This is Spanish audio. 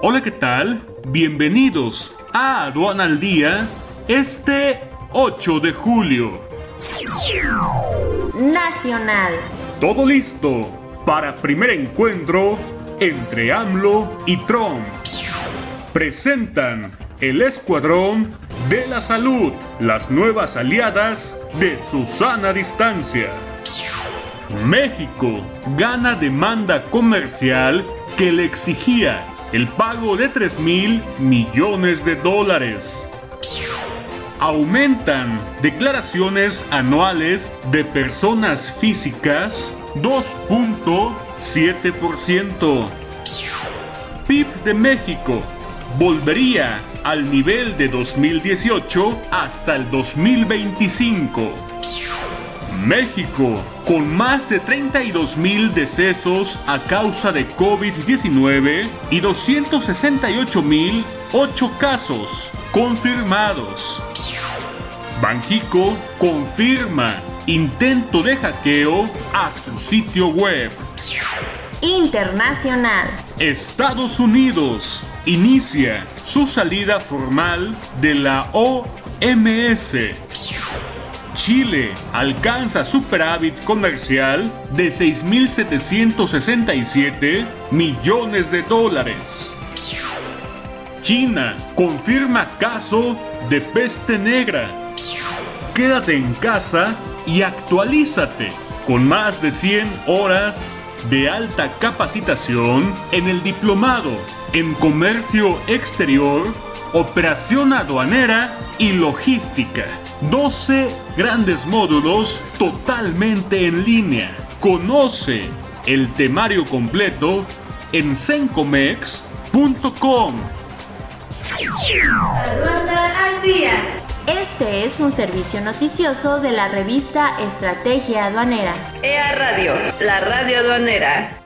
Hola, ¿qué tal? Bienvenidos a Aduana al Día este 8 de julio. Nacional. Todo listo para primer encuentro entre AMLO y Trump. Presentan el Escuadrón de la Salud, las nuevas aliadas de Susana Distancia. México gana demanda comercial que le exigía el pago de 3 mil millones de dólares. Aumentan declaraciones anuales de personas físicas 2.7%. PIB de México volvería al nivel de 2018 hasta el 2025. México, con más de 32 mil decesos a causa de COVID-19 y 268 mil 8 casos confirmados. Banjico confirma intento de hackeo a su sitio web. Internacional. Estados Unidos inicia su salida formal de la OMS. Chile alcanza superávit comercial de 6.767 millones de dólares. China confirma caso de peste negra. Quédate en casa y actualízate con más de 100 horas de alta capacitación en el diplomado en comercio exterior, operación aduanera y logística. 12 grandes módulos totalmente en línea. Conoce el temario completo en sencomex.com. Aduana al día. Este es un servicio noticioso de la revista Estrategia Aduanera. EA Radio, la radio aduanera.